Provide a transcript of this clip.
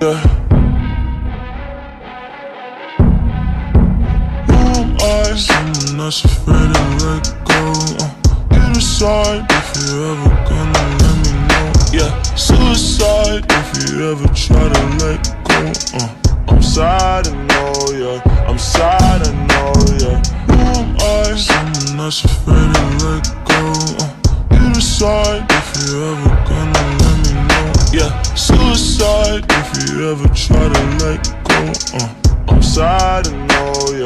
Yeah. Who am I? Someone that's afraid to let go. Uh, you decide if you ever gonna let me know. Yeah, suicide if you ever try to let go. Uh, I'm sad, I know, yeah. I'm sad, I know, yeah. Who am I? Someone that's afraid to let go. Uh, you decide if you ever you ever try to let go. Uh, I'm sad, I know.